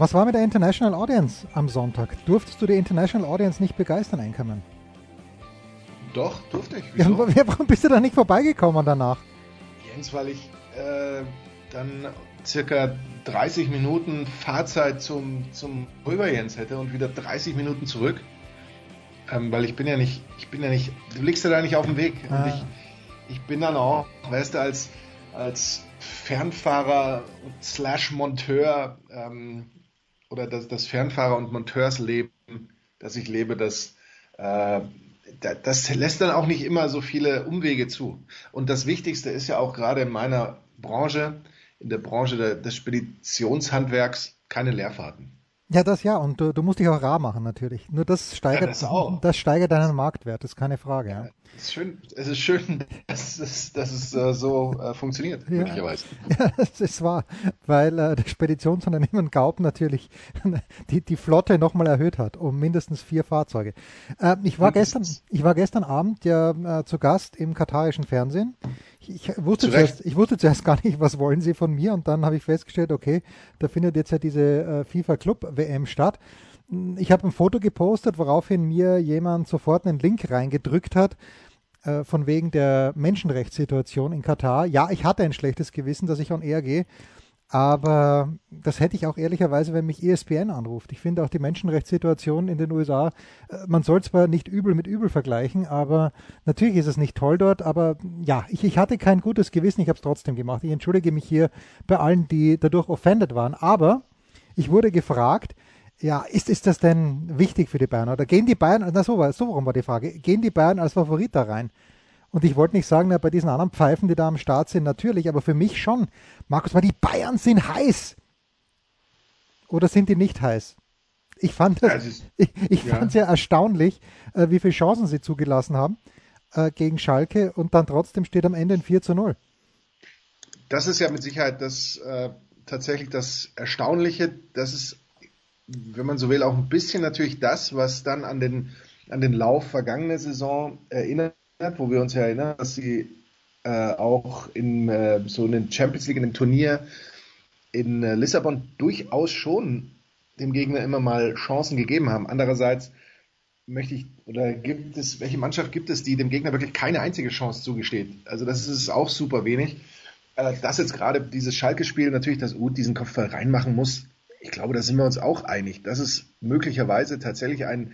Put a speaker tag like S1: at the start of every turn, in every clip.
S1: Was war mit der International Audience am Sonntag? Durftest du die International Audience nicht begeistern, Einkommen?
S2: Doch, durfte ich.
S1: Ja, warum bist du da nicht vorbeigekommen danach?
S2: Jens, weil ich äh, dann circa 30 Minuten Fahrzeit zum, zum Rüber Jens hätte und wieder 30 Minuten zurück. Ähm, weil ich bin ja nicht, ich bin ja nicht, du liegst ja da nicht auf dem Weg. Ah. Und ich, ich bin dann auch, weißt du, als, als Fernfahrer slash Monteur ähm, oder das, das Fernfahrer- und Monteursleben, das ich lebe, das, äh, das lässt dann auch nicht immer so viele Umwege zu. Und das Wichtigste ist ja auch gerade in meiner Branche, in der Branche des Speditionshandwerks, keine Leerfahrten.
S1: Ja, das ja. Und du, du musst dich auch rar machen natürlich. Nur das steigert, ja, das, das, steigert deinen Marktwert, das ist keine Frage. Ja.
S2: Es ist schön, es ist schön dass es, dass es äh, so äh, funktioniert, ja. möglicherweise.
S1: Ja, das ist wahr, weil äh, das Speditionsunternehmen Gaub natürlich die, die Flotte nochmal erhöht hat, um mindestens vier Fahrzeuge. Äh, ich, war gestern, ich war gestern Abend ja äh, zu Gast im katarischen Fernsehen ich wusste, zuerst, ich wusste zuerst gar nicht, was wollen sie von mir und dann habe ich festgestellt, okay, da findet jetzt ja diese äh, FIFA Club WM statt. Ich habe ein Foto gepostet, woraufhin mir jemand sofort einen Link reingedrückt hat, äh, von wegen der Menschenrechtssituation in Katar. Ja, ich hatte ein schlechtes Gewissen, dass ich on air gehe aber das hätte ich auch ehrlicherweise, wenn mich ESPN anruft. Ich finde auch die Menschenrechtssituation in den USA, äh, man soll zwar nicht übel mit übel vergleichen, aber natürlich ist es nicht toll dort. Aber ja, ich, ich hatte kein gutes Gewissen, ich habe es trotzdem gemacht. Ich entschuldige mich hier bei allen, die dadurch offended waren. Aber ich wurde gefragt, ja, ist, ist das denn wichtig für die Bayern? Oder gehen die Bayern, na so, war, so warum war die Frage, gehen die Bayern als Favorit da rein? Und ich wollte nicht sagen, na, bei diesen anderen Pfeifen, die da am Start sind, natürlich, aber für mich schon. Markus, weil die Bayern sind heiß. Oder sind die nicht heiß? Ich fand es also, ich, ich ja. fand ja erstaunlich, äh, wie viele Chancen sie zugelassen haben äh, gegen Schalke und dann trotzdem steht am Ende ein 4 zu 0.
S2: Das ist ja mit Sicherheit das äh, tatsächlich das Erstaunliche. Das ist, wenn man so will, auch ein bisschen natürlich das, was dann an den, an den Lauf vergangener Saison erinnert wo wir uns ja erinnern, dass sie äh, auch in äh, so einem Champions League, in einem Turnier in äh, Lissabon durchaus schon dem Gegner immer mal Chancen gegeben haben. Andererseits möchte ich, oder gibt es, welche Mannschaft gibt es, die dem Gegner wirklich keine einzige Chance zugesteht? Also das ist auch super wenig. Äh, dass jetzt gerade dieses Schalke-Spiel natürlich, dass Uth diesen Kopfball reinmachen muss, ich glaube, da sind wir uns auch einig. Das ist möglicherweise tatsächlich ein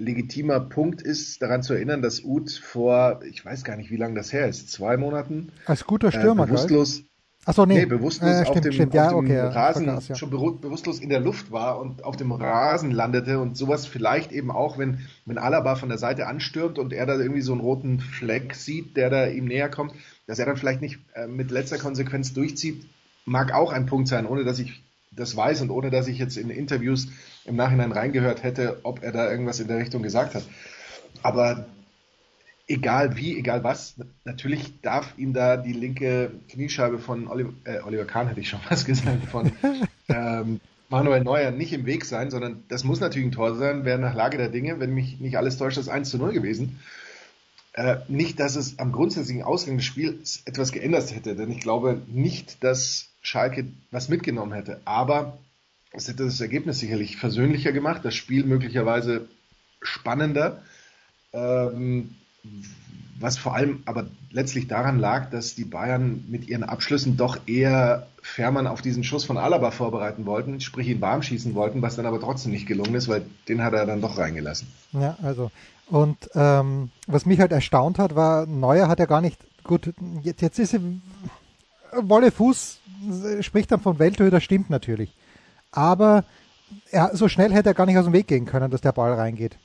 S2: legitimer Punkt ist, daran zu erinnern, dass Uth vor, ich weiß gar nicht, wie lange das her ist, zwei Monaten.
S1: Als guter Stürmer,
S2: äh, bewusstlos,
S1: Achso, nee.
S2: nee, bewusstlos
S1: äh,
S2: stimmt,
S1: auf dem, stimmt. Ja,
S2: auf dem
S1: okay,
S2: Rasen,
S1: ja.
S2: schon bewusstlos in der Luft war und auf dem Rasen landete und sowas vielleicht eben auch, wenn, wenn Alaba von der Seite anstürmt und er da irgendwie so einen roten Fleck sieht, der da ihm näher kommt, dass er dann vielleicht nicht äh, mit letzter Konsequenz durchzieht, mag auch ein Punkt sein, ohne dass ich das weiß und ohne dass ich jetzt in Interviews im Nachhinein reingehört hätte, ob er da irgendwas in der Richtung gesagt hat. Aber egal wie, egal was, natürlich darf ihm da die linke Kniescheibe von Oliver, äh, Oliver Kahn, hätte ich schon was gesagt, von ähm, Manuel Neuer nicht im Weg sein, sondern das muss natürlich ein Tor sein, wäre nach Lage der Dinge, wenn mich nicht alles täuscht, das 1 zu 0 gewesen. Äh, nicht, dass es am grundsätzlichen Ausgang des Spiels etwas geändert hätte, denn ich glaube nicht, dass Schalke was mitgenommen hätte. Aber es hätte das Ergebnis sicherlich versöhnlicher gemacht, das Spiel möglicherweise spannender. Ähm, was vor allem aber letztlich daran lag, dass die Bayern mit ihren Abschlüssen doch eher Fährmann auf diesen Schuss von Alaba vorbereiten wollten, sprich ihn warm schießen wollten, was dann aber trotzdem nicht gelungen ist, weil den hat er dann doch reingelassen.
S1: Ja, also und ähm, was mich halt erstaunt hat, war, Neuer hat ja gar nicht, gut, jetzt, jetzt ist er, Wolle Fuß spricht dann von Welthöhe, das stimmt natürlich. Aber er, so schnell hätte er gar nicht aus dem Weg gehen können, dass der Ball reingeht.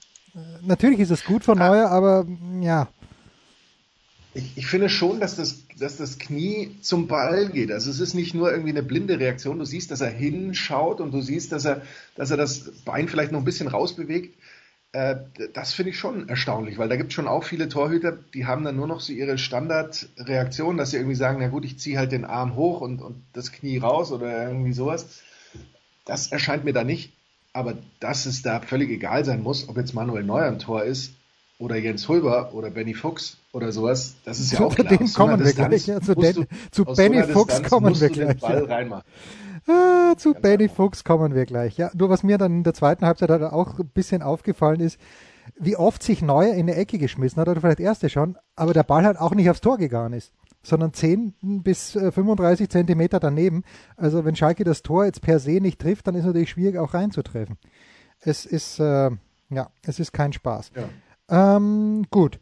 S1: Natürlich ist es gut von Neuer, aber ja.
S2: Ich, ich finde schon, dass das dass das Knie zum Ball geht. Also es ist nicht nur irgendwie eine blinde Reaktion. Du siehst, dass er hinschaut und du siehst, dass er, dass er das Bein vielleicht noch ein bisschen rausbewegt. Äh, das finde ich schon erstaunlich, weil da gibt es schon auch viele Torhüter, die haben dann nur noch so ihre Standardreaktion, dass sie irgendwie sagen, na gut, ich ziehe halt den Arm hoch und, und das Knie raus oder irgendwie sowas. Das erscheint mir da nicht. Aber dass es da völlig egal sein muss, ob jetzt Manuel Neuer im Tor ist oder Jens Hulber oder Benny Fuchs oder sowas, das ist ja auch klar.
S1: Dem kommen wir gleich. Ja, zu, den, zu Benny Fuchs kommen wir gleich. Ja. Ah, zu genau. Benny Fuchs kommen wir gleich. Ja, nur was mir dann in der zweiten Halbzeit halt auch ein bisschen aufgefallen ist, wie oft sich Neuer in eine Ecke geschmissen hat, oder vielleicht erste schon, aber der Ball halt auch nicht aufs Tor gegangen ist, sondern 10 bis 35 äh, Zentimeter daneben. Also wenn Schalke das Tor jetzt per se nicht trifft, dann ist natürlich schwierig auch reinzutreffen. Es ist, äh, ja, es ist kein Spaß. Ja. Ähm, gut.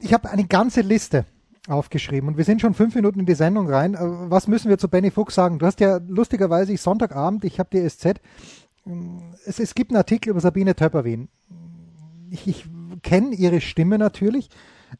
S1: Ich habe eine ganze Liste aufgeschrieben. Und wir sind schon fünf Minuten in die Sendung rein. Äh, was müssen wir zu Benny Fuchs sagen? Du hast ja lustigerweise, ich Sonntagabend, ich habe die SZ, es, es gibt einen Artikel über Sabine Töpperwien. Ich, ich kenne ihre Stimme natürlich.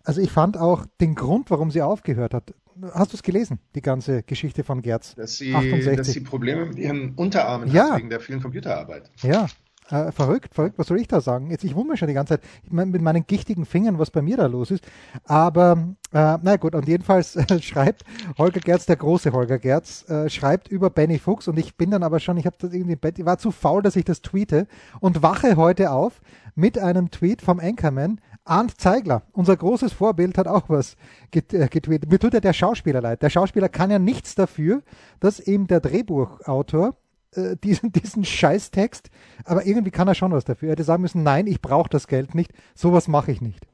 S1: Also ich fand auch den Grund, warum sie aufgehört hat. Hast du es gelesen, die ganze Geschichte von Gerz?
S2: Dass sie, 68. dass sie Probleme mit ihren Unterarmen
S1: ja.
S2: hat wegen der vielen Computerarbeit.
S1: Ja, äh, verrückt, verrückt, was soll ich da sagen? Jetzt, ich wundere mich schon die ganze Zeit mit meinen gichtigen Fingern, was bei mir da los ist. Aber, äh, na gut, und jedenfalls äh, schreibt Holger Gerz, der große Holger Gerz, äh, schreibt über Benny Fuchs und ich bin dann aber schon, ich habe das irgendwie im Bett, ich war zu faul, dass ich das tweete und wache heute auf mit einem Tweet vom Anchorman, Arndt Zeigler, unser großes Vorbild, hat auch was äh, getweetet. Mir tut ja der Schauspieler leid. Der Schauspieler kann ja nichts dafür, dass ihm der Drehbuchautor äh, diesen, diesen Scheißtext, aber irgendwie kann er schon was dafür. Er hätte sagen müssen, nein, ich brauche das Geld nicht, sowas mache ich nicht.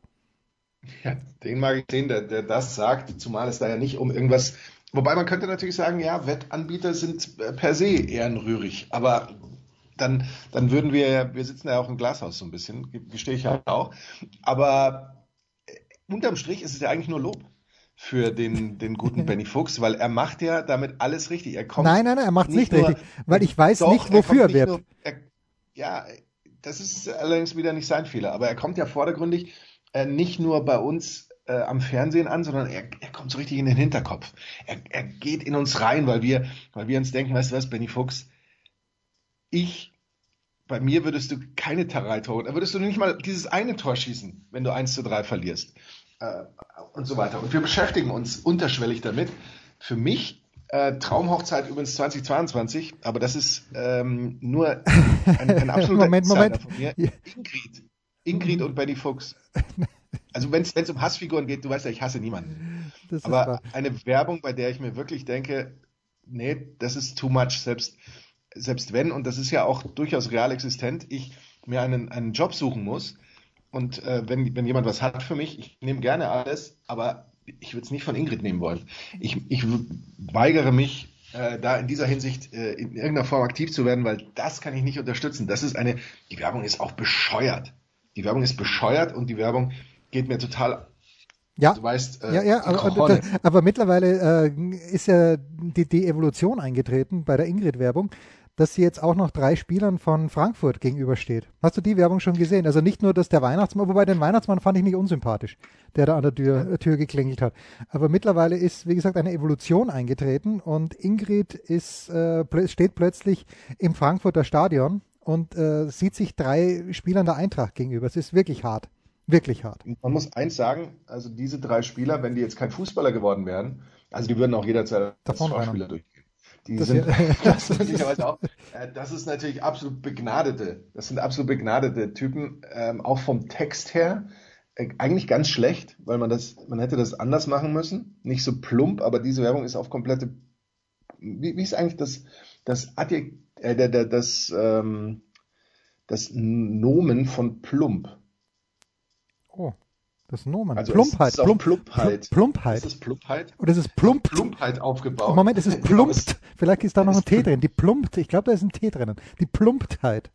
S2: Ja, den mag ich sehen, der, der das sagt, zumal es da ja nicht um irgendwas, wobei man könnte natürlich sagen, ja, Wettanbieter sind äh, per se ehrenrührig, aber dann, dann würden wir, wir sitzen ja auch im Glashaus so ein bisschen, gestehe ich ja auch, aber äh, unterm Strich ist es ja eigentlich nur Lob für den, den guten Benny Fuchs, weil er macht ja damit alles richtig. Er kommt
S1: nein, nein, nein, er macht es nicht nur, richtig, weil ich weiß doch, nicht, wofür er, wird.
S2: ja, das ist allerdings wieder nicht sein Fehler, aber er kommt ja vordergründig äh, nicht nur bei uns äh, am Fernsehen an, sondern er, er kommt so richtig in den Hinterkopf. Er, er geht in uns rein, weil wir, weil wir uns denken, weißt du was, Benny Fuchs, ich bei mir würdest du keine Tarai-Tor, da würdest du nicht mal dieses eine Tor schießen, wenn du 1 zu 3 verlierst äh, und so weiter. Und wir beschäftigen uns unterschwellig damit. Für mich äh, Traumhochzeit übrigens 2022, aber das ist ähm, nur ein, ein absoluter
S1: Moment, Moment.
S2: von mir. Ingrid. Ingrid und Benny Fuchs. Also wenn es um Hassfiguren geht, du weißt ja, ich hasse niemanden. aber eine Werbung, bei der ich mir wirklich denke, nee, das ist too much, selbst, selbst wenn, und das ist ja auch durchaus real existent, ich mir einen, einen Job suchen muss, und äh, wenn, wenn jemand was hat für mich, ich nehme gerne alles, aber ich würde es nicht von Ingrid nehmen wollen. Ich, ich weigere mich, äh, da in dieser Hinsicht äh, in irgendeiner Form aktiv zu werden, weil das kann ich nicht unterstützen. Das ist eine, die Werbung ist auch bescheuert. Die Werbung ist bescheuert und die Werbung geht mir total
S1: ja, du weißt, äh, ja, ja, aber, das, aber mittlerweile äh, ist ja die, die Evolution eingetreten bei der Ingrid-Werbung dass sie jetzt auch noch drei Spielern von Frankfurt gegenübersteht. Hast du die Werbung schon gesehen? Also nicht nur, dass der Weihnachtsmann, wobei den Weihnachtsmann fand ich nicht unsympathisch, der da an der Tür, äh, Tür geklingelt hat. Aber mittlerweile ist, wie gesagt, eine Evolution eingetreten und Ingrid ist, äh, steht plötzlich im Frankfurter Stadion und äh, sieht sich drei Spielern der Eintracht gegenüber. Es ist wirklich hart. Wirklich hart.
S2: Man muss eins sagen, also diese drei Spieler, wenn die jetzt kein Fußballer geworden wären, also die würden auch jederzeit als Vorspieler durchgehen. Die das, sind, das, ist, auch, äh, das ist natürlich absolut begnadete. Das sind absolut begnadete Typen, ähm, auch vom Text her. Äh, eigentlich ganz schlecht, weil man das, man hätte das anders machen müssen. Nicht so plump, aber diese Werbung ist auf komplette. Wie, wie ist eigentlich das, das Adjekt, äh, der, der, das, ähm, das Nomen von plump?
S1: Oh. Das Nomen.
S2: Also
S1: Plumpheit.
S2: Es ist Plump, Plumpheit.
S1: Plumpheit.
S2: Ist es Plumpheit?
S1: Ist es plump?
S2: Plumpheit aufgebaut.
S1: Moment, es ist plumpt. Vielleicht ist da noch ein T drin. Die plumpt. Ich glaube, da ist ein T drinnen. Die Plumptheit.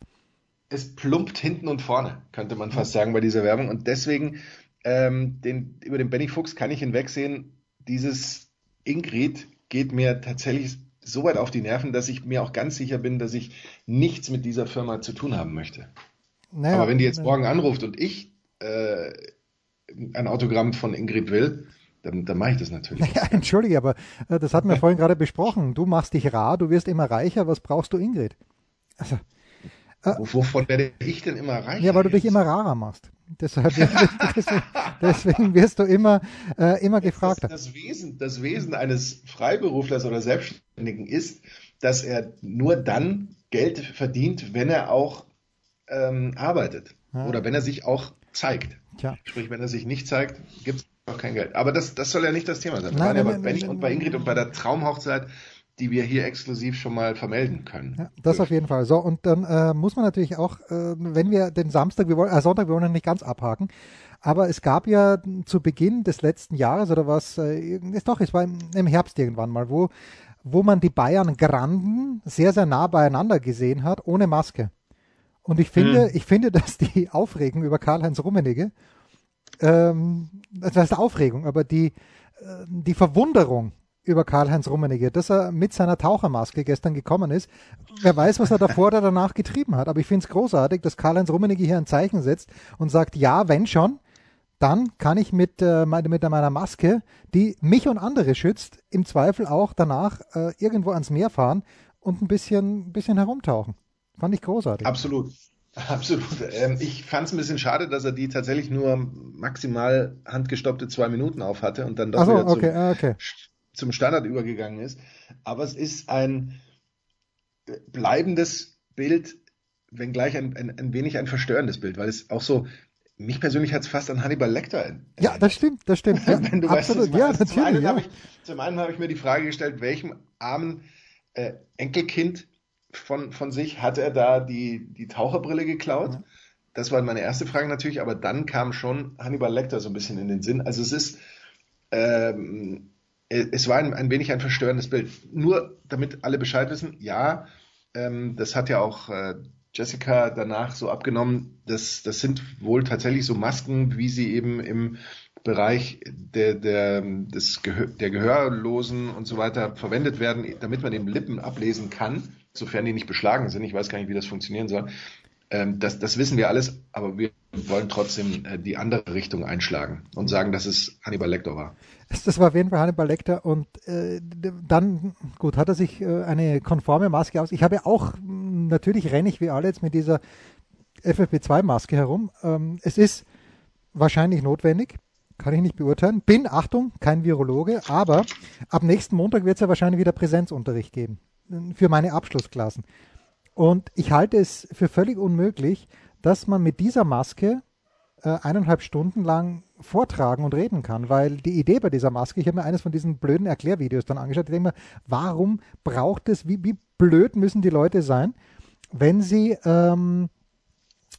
S2: Es plumpt hinten und vorne, könnte man fast sagen bei dieser Werbung. Und deswegen, ähm, den, über den Benny Fuchs kann ich hinwegsehen. Dieses Ingrid geht mir tatsächlich so weit auf die Nerven, dass ich mir auch ganz sicher bin, dass ich nichts mit dieser Firma zu tun haben möchte. Naja, Aber wenn die jetzt morgen anruft und ich äh, ein Autogramm von Ingrid will, dann, dann mache ich das natürlich.
S1: Ja, entschuldige, aber äh, das hatten wir vorhin gerade besprochen. Du machst dich rar, du wirst immer reicher. Was brauchst du, Ingrid?
S2: Also, äh, Wovon werde ich denn immer reicher?
S1: Ja, weil du jetzt? dich immer rarer machst. Deshalb, deswegen, deswegen wirst du immer, äh, immer gefragter.
S2: Das, das, Wesen, das Wesen eines Freiberuflers oder Selbstständigen ist, dass er nur dann Geld verdient, wenn er auch ähm, arbeitet. Ja. Oder wenn er sich auch zeigt. Tja. Sprich, wenn er sich nicht zeigt, gibt es auch kein Geld. Aber das, das soll ja nicht das Thema sein. Wir waren ja bei Benny und bei Ingrid und bei der Traumhochzeit, die wir hier exklusiv schon mal vermelden können.
S1: Ja, das auf jeden Fall. So, und dann äh, muss man natürlich auch, äh, wenn wir den Samstag, wir wollen, äh, Sonntag, wir wollen nicht ganz abhaken, aber es gab ja zu Beginn des letzten Jahres oder was, äh, ist doch, es war im, im Herbst irgendwann mal, wo, wo man die Bayern Granden sehr, sehr nah beieinander gesehen hat, ohne Maske. Und ich finde, hm. ich finde, dass die Aufregung über Karl-Heinz Rummenigge ähm, das heißt Aufregung, aber die, äh, die Verwunderung über Karl-Heinz Rummenigge, dass er mit seiner Tauchermaske gestern gekommen ist. Wer weiß, was er davor oder danach getrieben hat. Aber ich finde es großartig, dass Karl-Heinz Rummenigge hier ein Zeichen setzt und sagt, ja, wenn schon, dann kann ich mit, äh, mit meiner Maske, die mich und andere schützt, im Zweifel auch danach äh, irgendwo ans Meer fahren und ein bisschen, ein bisschen herumtauchen. Fand ich großartig.
S2: Absolut. Absolut. Ähm, ich fand es ein bisschen schade, dass er die tatsächlich nur maximal handgestoppte zwei Minuten auf hatte und dann doch so, wieder zum, okay, ah, okay. zum Standard übergegangen ist. Aber es ist ein bleibendes Bild, wenngleich ein, ein, ein wenig ein verstörendes Bild, weil es auch so, mich persönlich hat es fast an Hannibal Lecter erinnert.
S1: Ja, das stimmt, das stimmt.
S2: Ja, Wenn du absolut, weißt, ja, natürlich. Zum einen ja. habe ich, hab ich mir die Frage gestellt, welchem armen äh, Enkelkind von, von sich, hat er da die, die Taucherbrille geklaut? Ja. Das war meine erste Frage natürlich, aber dann kam schon Hannibal Lecter so ein bisschen in den Sinn. Also es ist, ähm, es war ein, ein wenig ein verstörendes Bild. Nur damit alle Bescheid wissen, ja, ähm, das hat ja auch äh, Jessica danach so abgenommen, das, das sind wohl tatsächlich so Masken, wie sie eben im Bereich der, der, des Gehör, der Gehörlosen und so weiter verwendet werden, damit man eben Lippen ablesen kann sofern die nicht beschlagen sind. Ich weiß gar nicht, wie das funktionieren soll. Ähm, das, das wissen wir alles, aber wir wollen trotzdem äh, die andere Richtung einschlagen und sagen, dass es Hannibal Lecter war.
S1: Das war auf jeden Fall Hannibal Lecter und äh, dann, gut, hat er sich äh, eine konforme Maske aus. Ich habe auch, natürlich renne ich wie alle jetzt mit dieser FFP2-Maske herum. Ähm, es ist wahrscheinlich notwendig, kann ich nicht beurteilen. Bin, Achtung, kein Virologe, aber ab nächsten Montag wird es ja wahrscheinlich wieder Präsenzunterricht geben für meine Abschlussklassen. Und ich halte es für völlig unmöglich, dass man mit dieser Maske äh, eineinhalb Stunden lang vortragen und reden kann, weil die Idee bei dieser Maske, ich habe mir eines von diesen blöden Erklärvideos dann angeschaut, ich denke mir, warum braucht es, wie, wie blöd müssen die Leute sein, wenn sie ähm,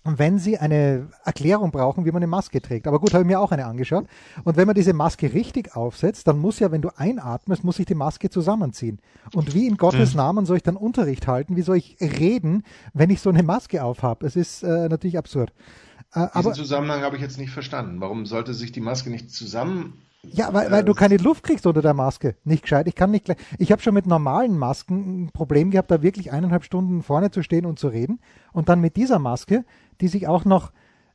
S1: wenn sie eine Erklärung brauchen, wie man eine Maske trägt. Aber gut, habe ich mir auch eine angeschaut. Und wenn man diese Maske richtig aufsetzt, dann muss ja, wenn du einatmest, muss sich die Maske zusammenziehen. Und wie in Gottes. Namen soll ich dann Unterricht halten? Wie soll ich reden, wenn ich so eine Maske aufhab? Es ist äh, natürlich absurd.
S2: Äh, Diesen aber, Zusammenhang habe ich jetzt nicht verstanden. Warum sollte sich die Maske nicht zusammen
S1: ja, weil, weil du keine Luft kriegst unter der Maske. Nicht gescheit. Ich kann nicht gleich. Ich habe schon mit normalen Masken ein Problem gehabt, da wirklich eineinhalb Stunden vorne zu stehen und zu reden. Und dann mit dieser Maske, die sich auch noch,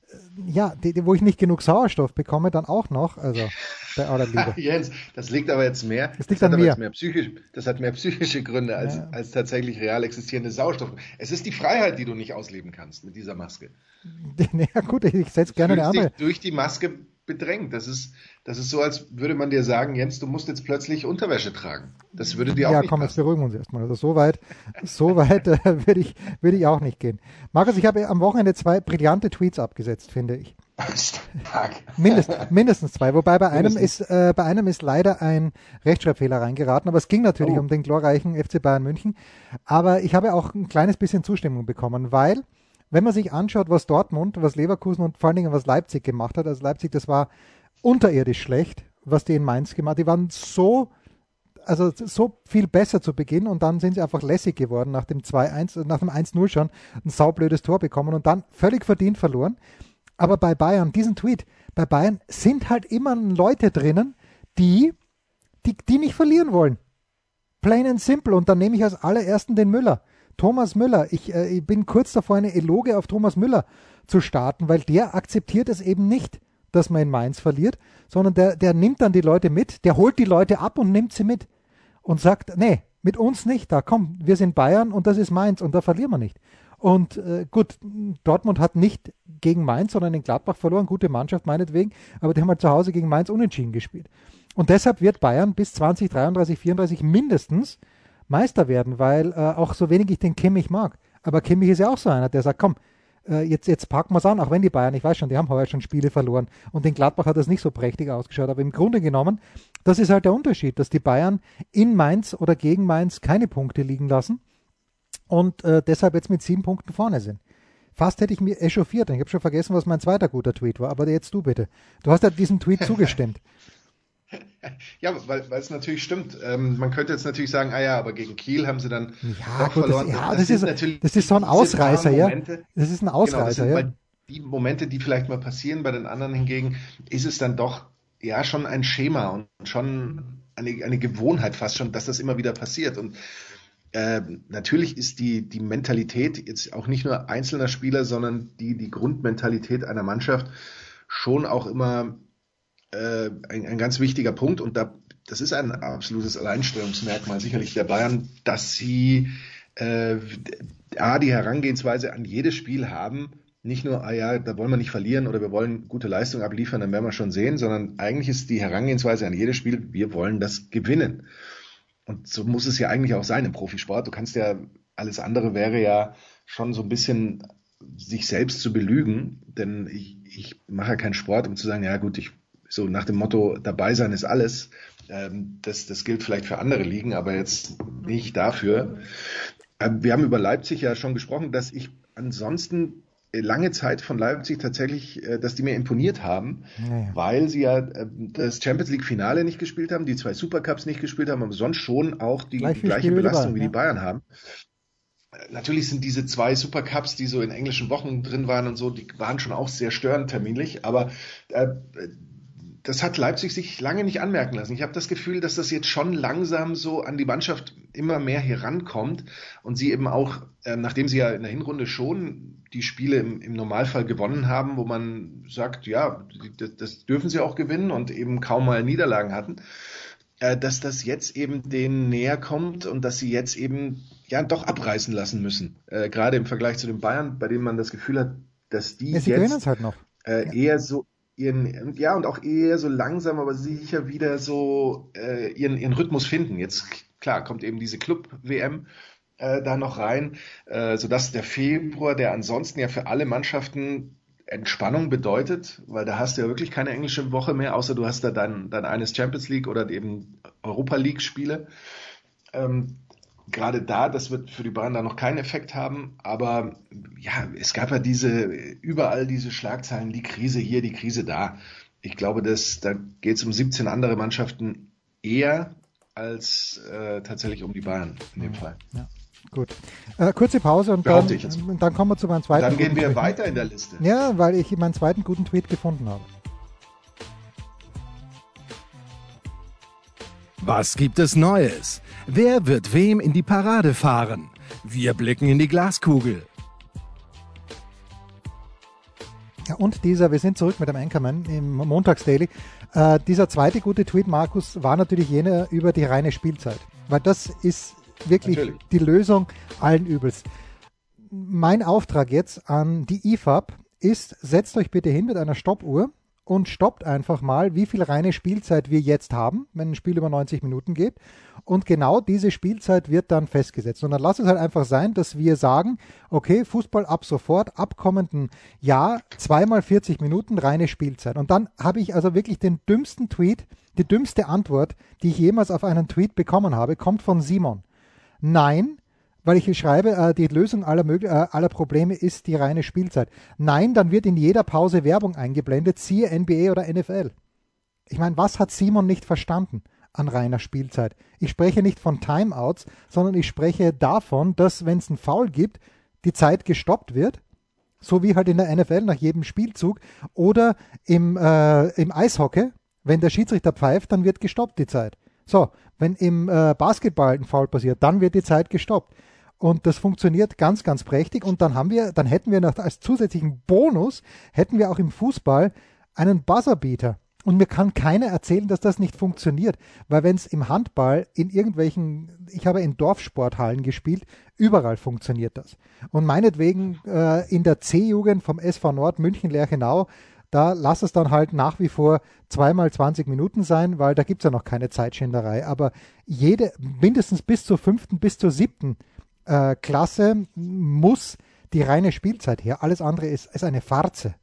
S1: äh, ja, die, die, wo ich nicht genug Sauerstoff bekomme, dann auch noch. Also bei aller Liebe.
S2: Jens, das liegt aber jetzt mehr.
S1: Das liegt das an mir.
S2: Mehr psychisch, das hat mehr psychische Gründe als, ja. als tatsächlich real existierende Sauerstoff. Es ist die Freiheit, die du nicht ausleben kannst mit dieser Maske.
S1: Ja gut, ich setze gerne eine andere.
S2: Durch die Maske bedrängt. Das ist, das ist so, als würde man dir sagen, Jens, du musst jetzt plötzlich Unterwäsche tragen. Das würde dir auch ja, nicht
S1: komm, passen. jetzt beruhigen wir uns erstmal. Also so weit, so weit äh, würde ich, würde ich auch nicht gehen. Markus, ich habe am Wochenende zwei brillante Tweets abgesetzt, finde ich. Mindest, mindestens zwei. Wobei bei einem ist, äh, bei einem ist leider ein Rechtschreibfehler reingeraten, aber es ging natürlich oh. um den glorreichen FC Bayern München. Aber ich habe auch ein kleines bisschen Zustimmung bekommen, weil wenn man sich anschaut, was Dortmund, was Leverkusen und vor allen Dingen was Leipzig gemacht hat, also Leipzig, das war unterirdisch schlecht, was die in Mainz gemacht haben. Die waren so, also so viel besser zu Beginn und dann sind sie einfach lässig geworden nach dem 2-1, nach dem 1-0 schon ein saublödes Tor bekommen und dann völlig verdient verloren. Aber bei Bayern, diesen Tweet, bei Bayern sind halt immer Leute drinnen, die, die, die nicht verlieren wollen. Plain and simple. Und dann nehme ich als allerersten den Müller. Thomas Müller, ich, äh, ich bin kurz davor, eine Eloge auf Thomas Müller zu starten, weil der akzeptiert es eben nicht, dass man in Mainz verliert, sondern der, der nimmt dann die Leute mit, der holt die Leute ab und nimmt sie mit und sagt, nee, mit uns nicht, da komm, wir sind Bayern und das ist Mainz und da verlieren wir nicht. Und äh, gut, Dortmund hat nicht gegen Mainz, sondern in Gladbach verloren, gute Mannschaft meinetwegen, aber die haben halt zu Hause gegen Mainz unentschieden gespielt. Und deshalb wird Bayern bis 2033, 34 mindestens Meister werden, weil äh, auch so wenig ich den Kimmich mag. Aber Kimmich ist ja auch so einer, der sagt, komm, äh, jetzt, jetzt packen wir es an, auch wenn die Bayern, ich weiß schon, die haben heuer schon Spiele verloren und in Gladbach hat das nicht so prächtig ausgeschaut, aber im Grunde genommen, das ist halt der Unterschied, dass die Bayern in Mainz oder gegen Mainz keine Punkte liegen lassen und äh, deshalb jetzt mit sieben Punkten vorne sind. Fast hätte ich mir echauffiert. Ich habe schon vergessen, was mein zweiter guter Tweet war. Aber jetzt du bitte. Du hast ja diesem Tweet zugestimmt.
S2: Ja, weil, weil es natürlich stimmt. Ähm, man könnte jetzt natürlich sagen, ah ja, aber gegen Kiel haben sie dann
S1: ja, gut, verloren. Das, ja, das, das ist, natürlich, das ist so ein Ausreißer, ja. Das ist ein Ausreißer, genau, ja.
S2: Die Momente, die vielleicht mal passieren, bei den anderen hingegen, ist es dann doch ja schon ein Schema und schon eine, eine Gewohnheit fast schon, dass das immer wieder passiert. Und äh, natürlich ist die, die Mentalität jetzt auch nicht nur einzelner Spieler, sondern die, die Grundmentalität einer Mannschaft schon auch immer äh, ein, ein ganz wichtiger Punkt und da, das ist ein absolutes Alleinstellungsmerkmal sicherlich der Bayern, dass sie äh, A, die Herangehensweise an jedes Spiel haben, nicht nur, ah ja, da wollen wir nicht verlieren oder wir wollen gute Leistung abliefern, dann werden wir schon sehen, sondern eigentlich ist die Herangehensweise an jedes Spiel, wir wollen das gewinnen. Und so muss es ja eigentlich auch sein im Profisport. Du kannst ja, alles andere wäre ja schon so ein bisschen sich selbst zu belügen, denn ich, ich mache ja keinen Sport, um zu sagen, ja gut, ich so nach dem Motto, dabei sein ist alles. Ähm, das, das gilt vielleicht für andere Ligen, aber jetzt nicht dafür. Ähm, wir haben über Leipzig ja schon gesprochen, dass ich ansonsten lange Zeit von Leipzig tatsächlich, äh, dass die mir imponiert haben, naja. weil sie ja äh, das Champions League Finale nicht gespielt haben, die zwei Supercups nicht gespielt haben, aber sonst schon auch die, die gleiche Belastung wie die Bayern haben. Natürlich sind diese zwei Supercups, die so in englischen Wochen drin waren und so, die waren schon auch sehr störend terminlich, aber äh, das hat Leipzig sich lange nicht anmerken lassen. Ich habe das Gefühl, dass das jetzt schon langsam so an die Mannschaft immer mehr herankommt und sie eben auch, äh, nachdem sie ja in der Hinrunde schon die Spiele im, im Normalfall gewonnen haben, wo man sagt, ja, das, das, dürfen sie auch gewinnen und eben kaum mal Niederlagen hatten, äh, dass das jetzt eben denen näher kommt und dass sie jetzt eben ja doch abreißen lassen müssen. Äh, gerade im Vergleich zu den Bayern, bei denen man das Gefühl hat, dass die ja, jetzt
S1: halt noch.
S2: Äh, eher so ihren, ja, und auch eher so langsam, aber sicher wieder so äh, ihren, ihren Rhythmus finden. Jetzt, klar, kommt eben diese Club-WM äh, da noch rein, äh, sodass der Februar, der ansonsten ja für alle Mannschaften Entspannung bedeutet, weil da hast du ja wirklich keine englische Woche mehr, außer du hast da dann, dann eines Champions League oder eben Europa League Spiele. Ähm, gerade da, das wird für die Bayern da noch keinen Effekt haben, aber ja, es gab ja diese, überall diese Schlagzeilen, die Krise hier, die Krise da. Ich glaube, dass, da geht es um 17 andere Mannschaften eher als äh, tatsächlich um die Bayern in dem Fall.
S1: Ja. Gut. Äh, kurze Pause und dann, dann, kommen wir zu meinem zweiten.
S2: Dann gehen wir Tweet. weiter in der Liste.
S1: Ja, weil ich meinen zweiten guten Tweet gefunden habe.
S3: Was gibt es Neues? Wer wird wem in die Parade fahren? Wir blicken in die Glaskugel.
S1: Ja, und dieser, wir sind zurück mit dem Anchorman im Montagsdaily. Äh, dieser zweite gute Tweet, Markus, war natürlich jener über die reine Spielzeit. Weil das ist wirklich natürlich. die Lösung allen Übels. Mein Auftrag jetzt an die IFAB ist, setzt euch bitte hin mit einer Stoppuhr und stoppt einfach mal, wie viel reine Spielzeit wir jetzt haben, wenn ein Spiel über 90 Minuten geht. Und genau diese Spielzeit wird dann festgesetzt. Und dann lass es halt einfach sein, dass wir sagen, okay, Fußball ab sofort, ab kommenden Jahr, zweimal 40 Minuten reine Spielzeit. Und dann habe ich also wirklich den dümmsten Tweet, die dümmste Antwort, die ich jemals auf einen Tweet bekommen habe, kommt von Simon. Nein, weil ich schreibe, äh, die Lösung aller, äh, aller Probleme ist die reine Spielzeit. Nein, dann wird in jeder Pause Werbung eingeblendet, siehe NBA oder NFL. Ich meine, was hat Simon nicht verstanden an reiner Spielzeit? Ich spreche nicht von Timeouts, sondern ich spreche davon, dass wenn es einen Foul gibt, die Zeit gestoppt wird, so wie halt in der NFL nach jedem Spielzug oder im, äh, im Eishockey, wenn der Schiedsrichter pfeift, dann wird gestoppt die Zeit. So, wenn im äh, Basketball ein Foul passiert, dann wird die Zeit gestoppt. Und das funktioniert ganz, ganz prächtig. Und dann haben wir, dann hätten wir noch als zusätzlichen Bonus, hätten wir auch im Fußball einen Buzzerbeater. Und mir kann keiner erzählen, dass das nicht funktioniert. Weil wenn es im Handball in irgendwelchen, ich habe in Dorfsporthallen gespielt, überall funktioniert das. Und meinetwegen äh, in der C-Jugend vom SV Nord München Lerchenau, da lass es dann halt nach wie vor zweimal 20 Minuten sein, weil da gibt es ja noch keine Zeitschinderei. Aber jede, mindestens bis zur fünften, bis zur siebten äh, Klasse muss die reine Spielzeit her. Alles andere ist, ist eine Farze.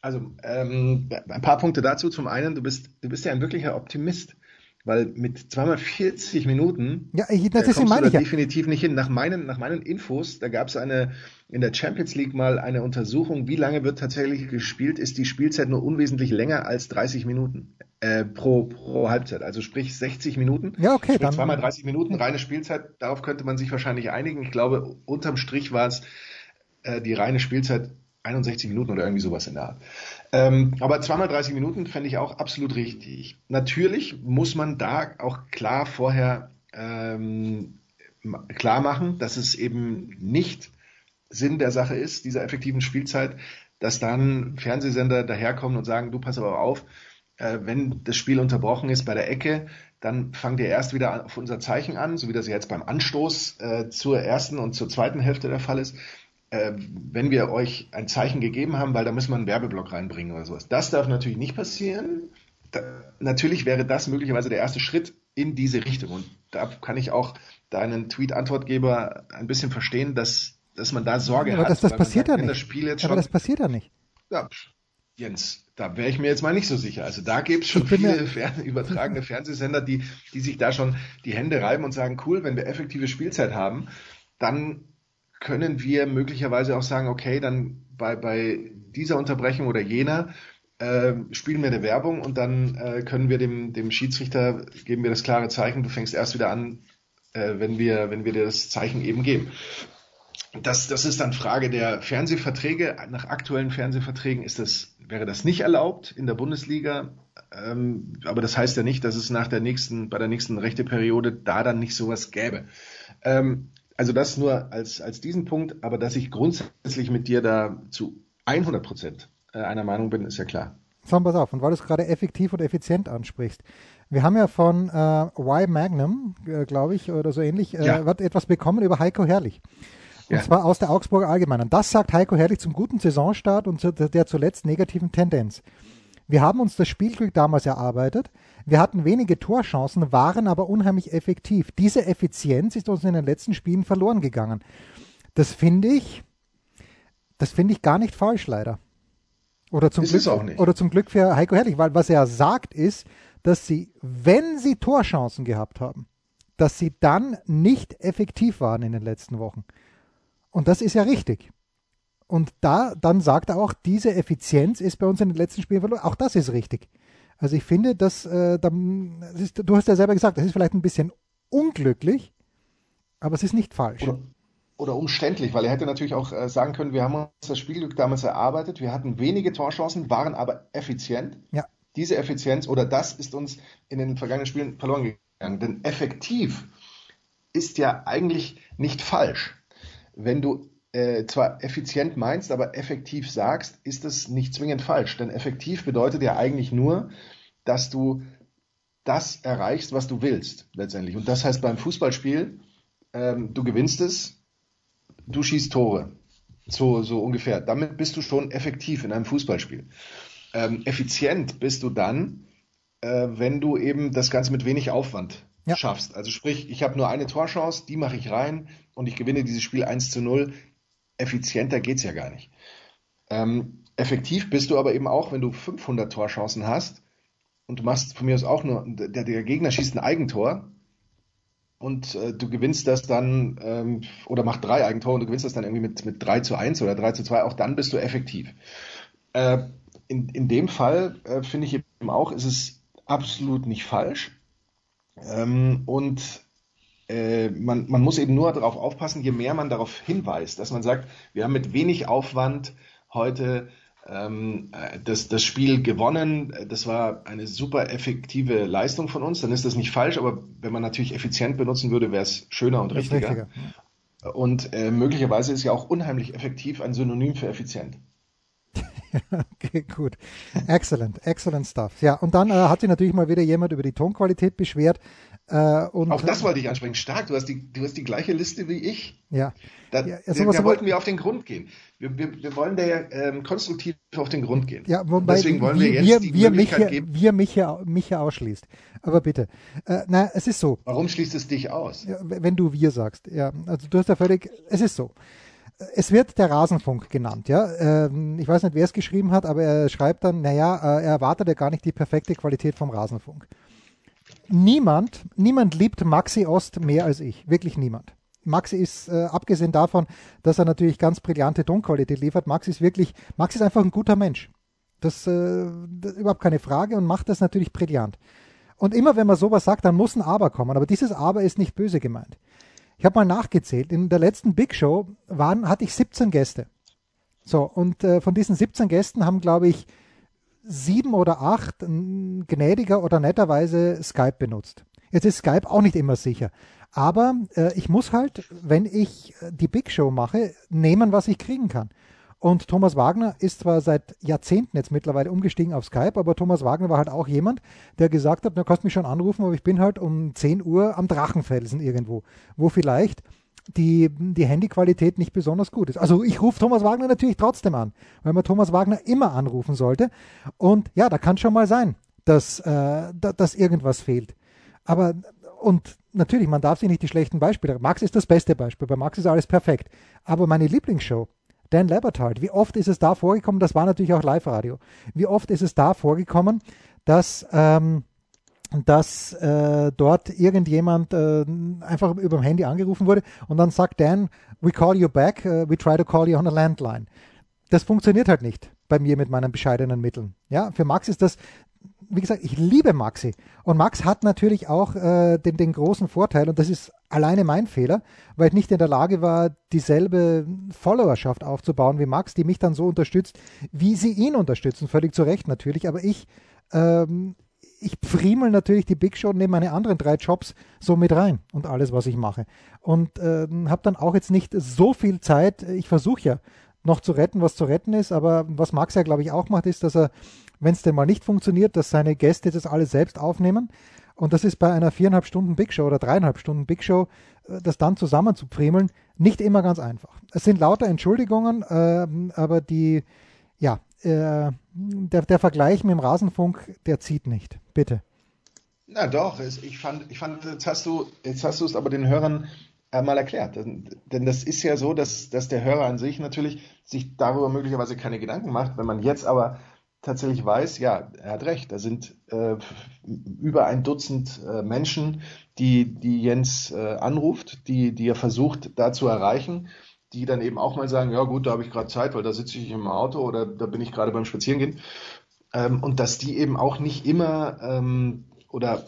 S2: Also ähm, ein paar Punkte dazu. Zum einen, du bist, du bist ja ein wirklicher Optimist, weil mit zweimal 40 Minuten
S1: ja, ich, das
S2: äh,
S1: ist meine ich ja.
S2: definitiv nicht hin. Nach meinen, nach meinen Infos, da gab es eine in der Champions League mal eine Untersuchung, wie lange wird tatsächlich gespielt, ist die Spielzeit nur unwesentlich länger als 30 Minuten äh, pro, pro Halbzeit. Also sprich 60 Minuten.
S1: Ja, okay,
S2: Sprich
S1: dann-
S2: zweimal 30 Minuten, reine Spielzeit, darauf könnte man sich wahrscheinlich einigen. Ich glaube, unterm Strich war es äh, die reine Spielzeit 61 Minuten oder irgendwie sowas in der Art. Ähm, aber zweimal 30 Minuten fände ich auch absolut richtig. Natürlich muss man da auch klar vorher ähm, klar machen, dass es eben nicht Sinn der Sache ist, dieser effektiven Spielzeit, dass dann Fernsehsender daherkommen und sagen, du pass aber auf, äh, wenn das Spiel unterbrochen ist bei der Ecke, dann fangt ihr erst wieder auf unser Zeichen an, so wie das jetzt beim Anstoß äh, zur ersten und zur zweiten Hälfte der Fall ist äh, wenn wir euch ein Zeichen gegeben haben, weil da müssen wir einen Werbeblock reinbringen oder sowas. Das darf natürlich nicht passieren. Da, natürlich wäre das möglicherweise der erste Schritt in diese Richtung. Und da kann ich auch deinen Tweet-Antwortgeber ein bisschen verstehen, dass, dass man da Sorge
S1: aber
S2: hat.
S1: das, das passiert
S2: sagt,
S1: ja nicht.
S2: Das Spiel jetzt
S1: aber das passiert ja nicht.
S2: ja, Jens, da wäre ich mir jetzt mal nicht so sicher. Also da gibt es schon viele
S1: mir-
S2: fern, übertragene Fernsehsender, die, die sich da schon die Hände reiben und sagen, cool, wenn wir effektive Spielzeit haben, dann können wir möglicherweise auch sagen, okay, dann bei, bei dieser Unterbrechung oder jener äh, spielen wir eine Werbung und dann äh, können wir dem, dem Schiedsrichter, geben wir das klare Zeichen, du fängst erst wieder an, äh, wenn, wir, wenn wir dir das Zeichen eben geben. Das, das ist dann Frage der Fernsehverträge. Nach aktuellen Fernsehverträgen ist das, wäre das nicht erlaubt in der Bundesliga. Ähm, aber das heißt ja nicht, dass es nach der nächsten, bei der nächsten Rechteperiode da dann nicht sowas gäbe. Ähm, also das nur als, als diesen Punkt, aber dass ich grundsätzlich mit dir da zu 100 Prozent äh, einer Meinung bin, ist ja klar.
S1: So, pass auf, und weil du es gerade effektiv und effizient ansprichst. Wir haben ja von äh, Y Magnum, äh, glaube ich, oder so ähnlich, äh,
S2: Ja.
S1: etwas bekommen über Heiko Herrlich. Und
S2: Ja.
S1: zwar aus der Augsburger Allgemeinen. Das sagt Heiko Herrlich zum guten Saisonstart und zu der zuletzt negativen Tendenz. Wir haben uns das Spielglück damals erarbeitet. Wir hatten wenige Torchancen, waren aber unheimlich effektiv. Diese Effizienz ist uns in den letzten Spielen verloren gegangen. Das finde ich, das finde ich gar nicht falsch, leider. Oder zum,
S2: Ist
S1: Glück, oder zum Glück für Heiko Herrlich, weil was er sagt ist, dass sie, wenn sie Torchancen gehabt haben, dass sie dann nicht effektiv waren in den letzten Wochen. Und das ist ja richtig. Und da, dann sagt er auch, diese Effizienz ist bei uns in den letzten Spielen verloren. Auch das ist richtig. Also ich finde, dass äh, dann, das ist, du hast ja selber gesagt, das ist vielleicht ein bisschen unglücklich, aber es ist nicht falsch.
S2: Oder, oder umständlich, weil er hätte natürlich auch äh, sagen können, wir haben uns das Spielglück damals erarbeitet, wir hatten wenige Torchancen, waren aber effizient.
S1: Ja.
S2: Diese Effizienz oder das ist uns in den vergangenen Spielen verloren gegangen. Denn effektiv ist ja eigentlich nicht falsch. Wenn du äh, zwar effizient meinst, aber effektiv sagst, ist es nicht zwingend falsch. Denn effektiv bedeutet ja eigentlich nur, dass du das erreichst, was du willst, letztendlich. Und das heißt beim Fußballspiel, ähm, du gewinnst es, du schießt Tore. So, so ungefähr. Damit bist du schon effektiv in einem Fußballspiel. Ähm, effizient bist du dann, äh, wenn du eben das Ganze mit wenig Aufwand
S1: Ja.
S2: schaffst. Also sprich, ich habe nur eine Torchance, die mache ich rein und ich gewinne dieses Spiel 1 zu 0. Effizienter geht's ja gar nicht. Ähm, effektiv bist du aber eben auch, wenn du 500 Torchancen hast und du machst von mir aus auch nur, der, der Gegner schießt ein Eigentor und äh, du gewinnst das dann ähm, oder macht drei Eigentore und du gewinnst das dann irgendwie mit, mit 3 zu 1 oder 3 zu 2, auch dann bist du effektiv. Äh, in, in dem Fall äh, finde ich eben auch, ist es absolut nicht falsch. Ähm, und äh, man, man muss eben nur darauf aufpassen, je mehr man darauf hinweist, dass man sagt, wir haben mit wenig Aufwand heute ähm, äh, das, das Spiel gewonnen, das war eine super effektive Leistung von uns, dann ist das nicht falsch, aber wenn man natürlich effizient benutzen würde, wäre es schöner und richtiger.
S1: richtiger.
S2: Und äh, möglicherweise ist ja auch unheimlich effektiv ein Synonym für effizient.
S1: okay, gut. Excellent, excellent stuff. Ja, und dann äh, hat sich natürlich mal wieder jemand über die Tonqualität beschwert. Äh,
S2: Auch das wollte ich ansprechen. Stark, du hast die, du hast die gleiche Liste wie ich.
S1: Ja.
S2: Da,
S1: ja
S2: also da wollten wir auf den Grund gehen. Wir, wir, wir wollen da ja ähm, konstruktiv auf den Grund gehen.
S1: Ja, wobei Deswegen wollen wir, wir jetzt die wir Möglichkeit mich, geben. Wir mich ja, mich ja ausschließt. Aber bitte. Äh, na, es ist so.
S2: Warum schließt es dich aus?
S1: Wenn du wir sagst. Ja, also du hast ja völlig, es ist so. Es wird der Rasenfunk genannt, ja. Ähm, ich weiß nicht, wer es geschrieben hat, aber er schreibt dann, naja, äh, er erwartet ja gar nicht die perfekte Qualität vom Rasenfunk niemand, niemand liebt Maxi Ost mehr als ich. Wirklich niemand. Maxi ist, äh, abgesehen davon, dass er natürlich ganz brillante Tonqualität liefert, Maxi ist wirklich, Maxi ist einfach ein guter Mensch. Das, äh, das ist überhaupt keine Frage und macht das natürlich brillant. Und immer wenn man sowas sagt, dann muss ein Aber kommen. Aber dieses Aber ist nicht böse gemeint. Ich habe mal nachgezählt. In der letzten Big Show waren, hatte ich 17 Gäste. So, und äh, von diesen 17 Gästen haben, glaube ich, sieben oder acht gnädiger oder netterweise Skype benutzt. Jetzt ist Skype auch nicht immer sicher. Aber äh, ich muss halt, wenn ich äh, die Big Show mache, nehmen, was ich kriegen kann. Und Thomas Wagner ist zwar seit Jahrzehnten jetzt mittlerweile umgestiegen auf Skype, aber Thomas Wagner war halt auch jemand, der gesagt hat, du kannst mich schon anrufen, aber ich bin halt um 10 Uhr am Drachenfelsen irgendwo, wo vielleicht die, die Handyqualität nicht besonders gut ist. Also ich rufe Thomas Wagner natürlich trotzdem an, weil man Thomas Wagner immer anrufen sollte. Und ja, da kann schon mal sein, dass, äh, dass irgendwas fehlt. Aber und natürlich, man darf sich nicht die schlechten Beispiele. Max ist das beste Beispiel. Bei Max ist alles perfekt. Aber meine Lieblingsshow, Dan Labertard, wie oft ist es da vorgekommen, das war natürlich auch Live-Radio, wie oft ist es da vorgekommen, dass ähm, dass äh, dort irgendjemand äh, einfach über dem Handy angerufen wurde und dann sagt Dan, we call you back, uh, we try to call you on a landline. Das funktioniert halt nicht bei mir mit meinen bescheidenen Mitteln. Ja, für Max ist das, wie gesagt, ich liebe Maxi. Und Max hat natürlich auch äh, den, den großen Vorteil, und das ist alleine mein Fehler, weil ich nicht in der Lage war, dieselbe Followerschaft aufzubauen wie Max, die mich dann so unterstützt, wie sie ihn unterstützen. Völlig zu Recht natürlich, aber ich ähm, ich pfriemel natürlich die Big Show neben meine anderen drei Jobs so mit rein und alles, was ich mache. Und äh, habe dann auch jetzt nicht so viel Zeit. Ich versuche ja noch zu retten, was zu retten ist, aber was Max ja, glaube ich, auch macht, ist, dass er, wenn es denn mal nicht funktioniert, dass seine Gäste das alles selbst aufnehmen. Und das ist bei einer viereinhalb Stunden Big Show oder dreieinhalb Stunden Big Show, äh, das dann zusammen zu pfriemeln, nicht immer ganz einfach. Es sind lauter Entschuldigungen, äh, aber die, ja, äh, der, der Vergleich mit dem Rasenfunk, der zieht nicht. Bitte.
S2: Na doch, ich fand, ich fand, jetzt hast du, jetzt hast du es aber den Hörern mal erklärt. Denn das ist ja so, dass, dass der Hörer an sich natürlich sich darüber möglicherweise keine Gedanken macht. Wenn man jetzt aber tatsächlich weiß, ja, er hat recht, da sind äh, über ein Dutzend äh, Menschen, die, die Jens äh, anruft, die, die er versucht da zu erreichen die dann eben auch mal sagen, ja gut, da habe ich gerade Zeit, weil da sitze ich im Auto oder da bin ich gerade beim Spazierengehen. Ähm, und dass die eben auch nicht immer ähm, oder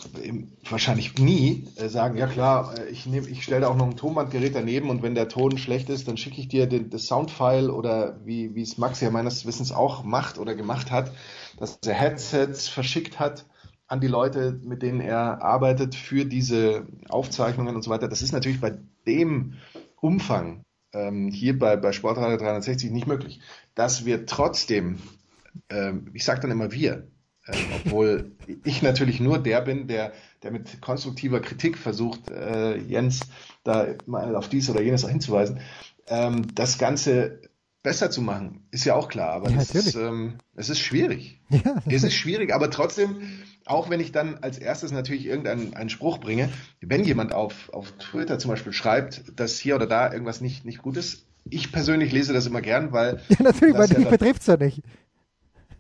S2: wahrscheinlich nie äh, sagen, ja klar, äh, ich, ich stelle da auch noch ein Tonbandgerät daneben und wenn der Ton schlecht ist, dann schicke ich dir den, das Soundfile oder wie, wie es Max ja meines Wissens auch macht oder gemacht hat, dass er Headsets verschickt hat an die Leute, mit denen er arbeitet für diese Aufzeichnungen und so weiter. Das ist natürlich bei dem Umfang ähm, hier bei, bei Sportradio 360 nicht möglich. Dass wir trotzdem, ähm, ich sage dann immer wir, äh, obwohl ich natürlich nur der bin, der, der mit konstruktiver Kritik versucht, äh, Jens da mal auf dies oder jenes hinzuweisen. Ähm, das Ganze besser zu machen, ist ja auch klar, aber ja, es, ist, ähm, es ist schwierig. Ja, es ist schwierig, aber trotzdem auch wenn ich dann als erstes natürlich irgendeinen einen Spruch bringe, wenn jemand auf, auf Twitter zum Beispiel schreibt, dass hier oder da irgendwas nicht, nicht gut ist, ich persönlich lese das immer gern, weil.
S1: Ja, natürlich, weil dich ja betrifft es ja nicht.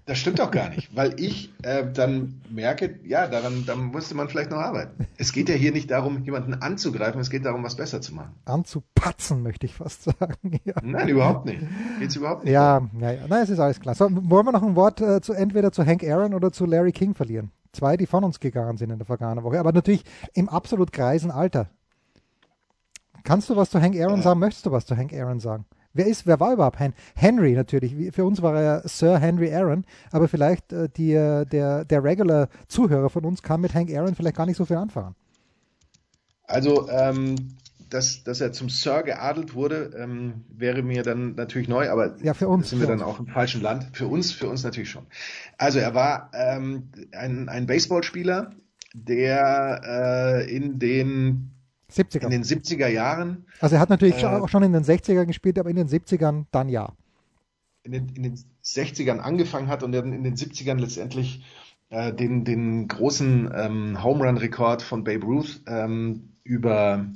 S2: Das stimmt doch gar nicht, weil ich äh, dann merke, ja, daran, daran musste man vielleicht noch arbeiten. Es geht ja hier nicht darum, jemanden anzugreifen, es geht darum, was besser zu machen.
S1: Anzupatzen, möchte ich fast sagen.
S2: Ja. Nein, überhaupt nicht. Geht's überhaupt nicht.
S1: Ja, ja, ja. Nein, es ist alles klar. So, wollen wir noch ein Wort äh, zu entweder zu Hank Aaron oder zu Larry King verlieren? Zwei, die von uns gegangen sind in der vergangenen Woche, aber natürlich im absolut greisen Alter. Kannst du was zu Hank Aaron sagen? Möchtest du was zu Hank Aaron sagen? Wer ist, wer war überhaupt Henry natürlich? Für uns war er Sir Henry Aaron, aber vielleicht äh, die, äh, der, der regular Zuhörer von uns kann mit Hank Aaron vielleicht gar nicht so viel anfangen.
S2: Also ähm, dass, dass er zum Sir geadelt wurde, ähm, wäre mir dann natürlich neu, aber
S1: ja, für uns
S2: sind wir dann auch im falschen Land. Für uns, für uns natürlich schon. Also er war ähm, ein, ein Baseballspieler, der äh, in den
S1: 70er.
S2: in den 70er Jahren.
S1: Also er hat natürlich äh, auch schon in den 60ern gespielt, aber in den 70ern dann ja.
S2: In den, in den 60ern angefangen hat und dann in den 70ern letztendlich äh, den, den großen ähm, Home Run Rekord von Babe Ruth ähm, über,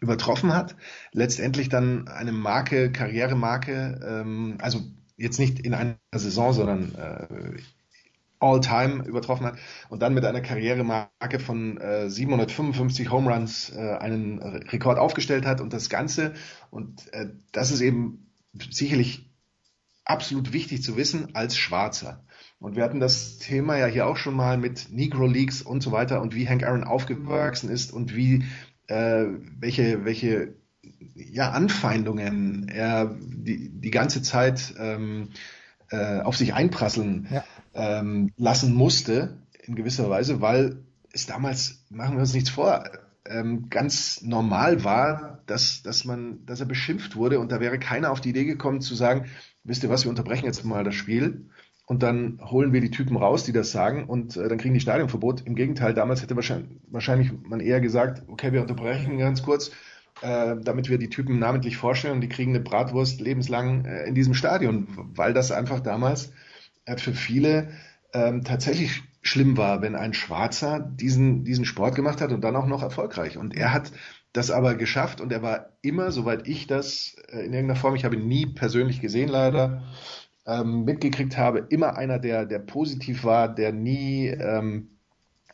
S2: übertroffen hat. Letztendlich dann eine Marke, Karrieremarke, ähm, also jetzt nicht in einer Saison, sondern äh, All-Time übertroffen hat und dann mit einer Karrieremarke von äh, 755 Home Runs äh, einen Rekord aufgestellt hat und das Ganze und äh, das ist eben sicherlich absolut wichtig zu wissen als Schwarzer. Und wir hatten das Thema ja hier auch schon mal mit Negro Leagues und so weiter und wie Hank Aaron aufgewachsen ist und wie äh, welche welche ja Anfeindungen er die die ganze Zeit ähm, äh, auf sich einprasseln ja. ähm, lassen musste in gewisser Weise, weil es damals machen wir uns nichts vor ähm, ganz normal war, dass dass man dass er beschimpft wurde und da wäre keiner auf die Idee gekommen zu sagen, wisst ihr was, wir unterbrechen jetzt mal das Spiel und dann holen wir die Typen raus, die das sagen und äh, dann kriegen die Stadionverbot. Im Gegenteil, damals hätte wahrscheinlich, wahrscheinlich man eher gesagt, okay, wir unterbrechen ganz kurz, äh, damit wir die Typen namentlich vorstellen und die kriegen eine Bratwurst lebenslang äh, in diesem Stadion, weil das einfach damals äh, für viele ähm, tatsächlich schlimm war, wenn ein Schwarzer diesen, diesen Sport gemacht hat und dann auch noch erfolgreich. Und er hat das aber geschafft und er war immer, soweit ich das äh, in irgendeiner Form, ich habe ihn nie persönlich gesehen leider, ähm, mitgekriegt habe, immer einer, der, der positiv war, der nie ähm,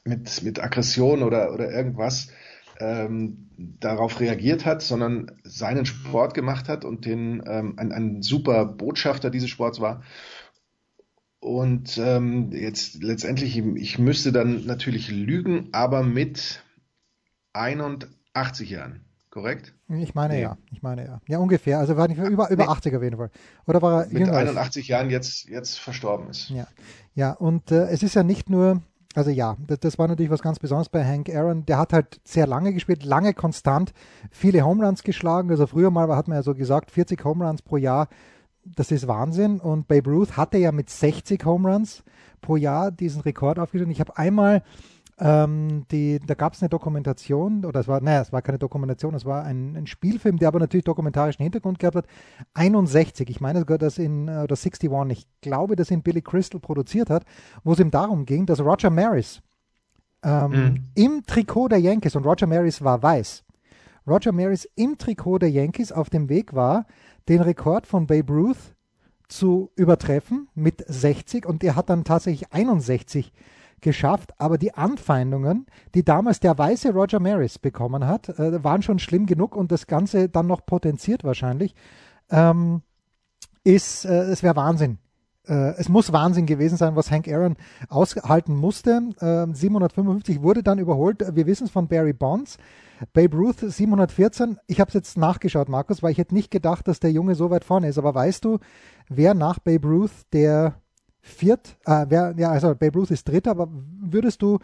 S2: mit, mit Aggression oder, oder irgendwas ähm, darauf reagiert hat, sondern seinen Sport gemacht hat und den ähm, ein, ein super Botschafter dieses Sports war. Und ähm, jetzt letztendlich, ich müsste dann natürlich lügen, aber mit 81 Jahren korrekt?
S1: Ich meine nee. ja, ich meine ja. Ja, ungefähr. Also war nicht über, über nee. 80 auf jeden Fall. Oder war er
S2: Mit jünger 81 Jahren jetzt, jetzt verstorben ist.
S1: Ja, ja und äh, es ist ja nicht nur, also ja, das, war natürlich was ganz Besonderes bei Hank Aaron. Der hat halt sehr lange gespielt, lange konstant, viele Homeruns geschlagen. Also früher mal hat man ja so gesagt, 40 Homeruns pro Jahr. Das ist Wahnsinn. Und Babe Ruth hatte ja mit 60 Homeruns pro Jahr diesen Rekord aufgestellt. Ich habe einmal ähm, die, da gab es eine Dokumentation, oder es war, naja, es war keine Dokumentation, es war ein, ein, Spielfilm, der aber natürlich dokumentarischen Hintergrund gehabt hat. 61, ich meine sogar, dass in, äh, oder 61, ich glaube, dass ihn Billy Crystal produziert hat, wo es ihm darum ging, dass Roger Maris ähm, mhm. im Trikot der Yankees, und Roger Maris war weiß, Roger Maris im Trikot der Yankees auf dem Weg war, den Rekord von Babe Ruth zu übertreffen mit 60 und er hat dann tatsächlich 61 geschafft, aber die Anfeindungen, die damals der weiße Roger Maris bekommen hat, äh, waren schon schlimm genug und das Ganze dann noch potenziert wahrscheinlich, ähm, ist, äh, es wäre Wahnsinn. Äh, es muss Wahnsinn gewesen sein, was Hank Aaron aushalten musste. 755 ähm, wurde dann überholt. Wir wissen es von Barry Bonds. Babe Ruth 714. Ich habe es jetzt nachgeschaut, Markus, weil ich hätte nicht gedacht, dass der Junge so weit vorne ist. Aber weißt du, wer nach Babe Ruth der viert, äh, wer, ja, also Babe Ruth ist dritter, aber würdest du,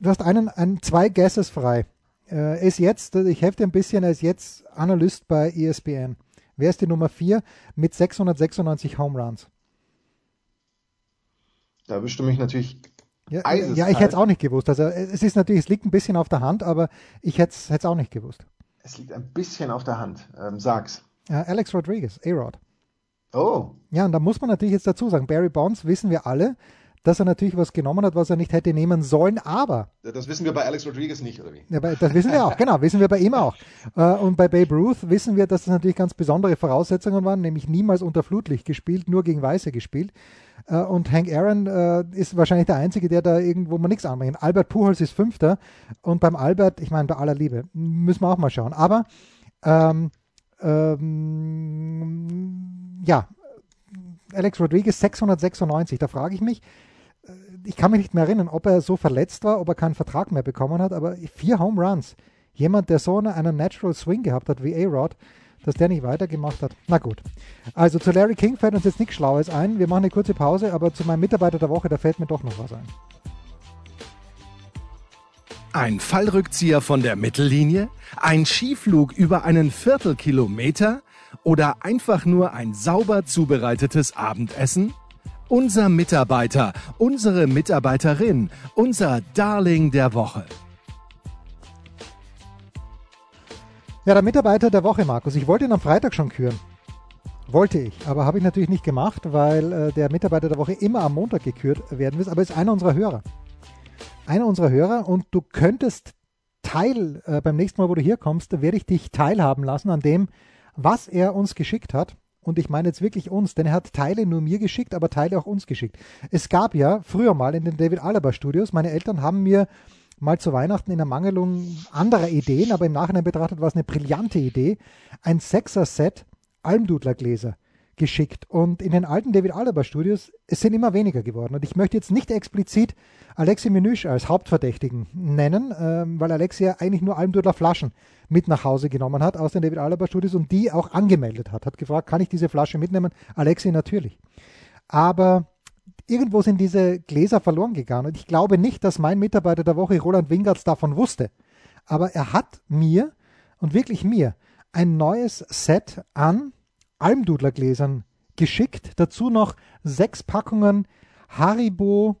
S1: du hast einen, einen zwei Guesses frei. Äh, ist jetzt, ich helfe dir ein bisschen, er ist jetzt Analyst bei ESPN. Wer ist die Nummer vier mit 696 Home Runs?
S2: Da bestimme ich natürlich
S1: ja, ja, ich hätte es auch nicht gewusst. Also es ist natürlich, es liegt ein bisschen auf der Hand, aber ich hätte es auch nicht gewusst.
S2: Es liegt ein bisschen auf der Hand. Ähm, sag's.
S1: Alex Rodriguez, A-Rod.
S2: Oh.
S1: Ja, und da muss man natürlich jetzt dazu sagen, Barry Bonds wissen wir alle, dass er natürlich was genommen hat, was er nicht hätte nehmen sollen, aber.
S2: Das wissen wir bei Alex Rodriguez nicht, oder wie?
S1: Ja, das wissen wir auch, genau, wissen wir bei ihm auch. Äh, und bei Babe Ruth wissen wir, dass das natürlich ganz besondere Voraussetzungen waren, nämlich niemals unter Flutlicht gespielt, nur gegen Weiße gespielt. Äh, und Hank Aaron äh, ist wahrscheinlich der Einzige, der da irgendwo mal nichts anbringt. Albert Pujols ist Fünfter und beim Albert, ich meine, bei aller Liebe, müssen wir auch mal schauen. Aber ähm, ähm, ja, Alex Rodriguez 696. Da frage ich mich, äh, ich kann mich nicht mehr erinnern, ob er so verletzt war, ob er keinen Vertrag mehr bekommen hat, aber vier Home Runs. Jemand, der so einen Natural Swing gehabt hat wie A-Rod, dass der nicht weitergemacht hat. Na gut. Also zu Larry King fällt uns jetzt nichts Schlaues ein. Wir machen eine kurze Pause, aber zu meinem Mitarbeiter der Woche, da fällt mir doch noch was ein.
S3: Ein Fallrückzieher von der Mittellinie? Ein Skiflug über einen Viertelkilometer? Oder einfach nur ein sauber zubereitetes Abendessen? Unser Mitarbeiter, unsere Mitarbeiterin, unser Darling der Woche.
S1: Ja, der Mitarbeiter der Woche, Markus. Ich wollte ihn am Freitag schon küren. Wollte ich, aber habe ich natürlich nicht gemacht, weil äh, der Mitarbeiter der Woche immer am Montag gekürt werden muss. Aber ist einer unserer Hörer. Einer unserer Hörer und du könntest Teil, äh, beim nächsten Mal, wo du hier kommst, werde ich dich teilhaben lassen an dem, was er uns geschickt hat und ich meine jetzt wirklich uns, denn er hat Teile nur mir geschickt, aber Teile auch uns geschickt. Es gab ja früher mal in den David Alaba Studios, meine Eltern haben mir mal zu Weihnachten in Ermangelung anderer Ideen, aber im Nachhinein betrachtet war es eine brillante Idee, ein Sechser-Set Almdudler-Gläser geschickt. Und in den alten David Alaba Studios, es sind immer weniger geworden. Und ich möchte jetzt nicht explizit Alexi Menüsch als Hauptverdächtigen nennen, ähm, weil Alexi ja eigentlich nur Almdudler Flaschen mit nach Hause genommen hat aus den David Alaba Studios und die auch angemeldet hat. Hat gefragt, kann ich diese Flasche mitnehmen? Alexi natürlich. Aber irgendwo sind diese Gläser verloren gegangen und ich glaube nicht, dass mein Mitarbeiter der Woche Roland Wingertz davon wusste. Aber er hat mir und wirklich mir ein neues Set an Almdudlergläsern geschickt. Dazu noch sechs Packungen Haribo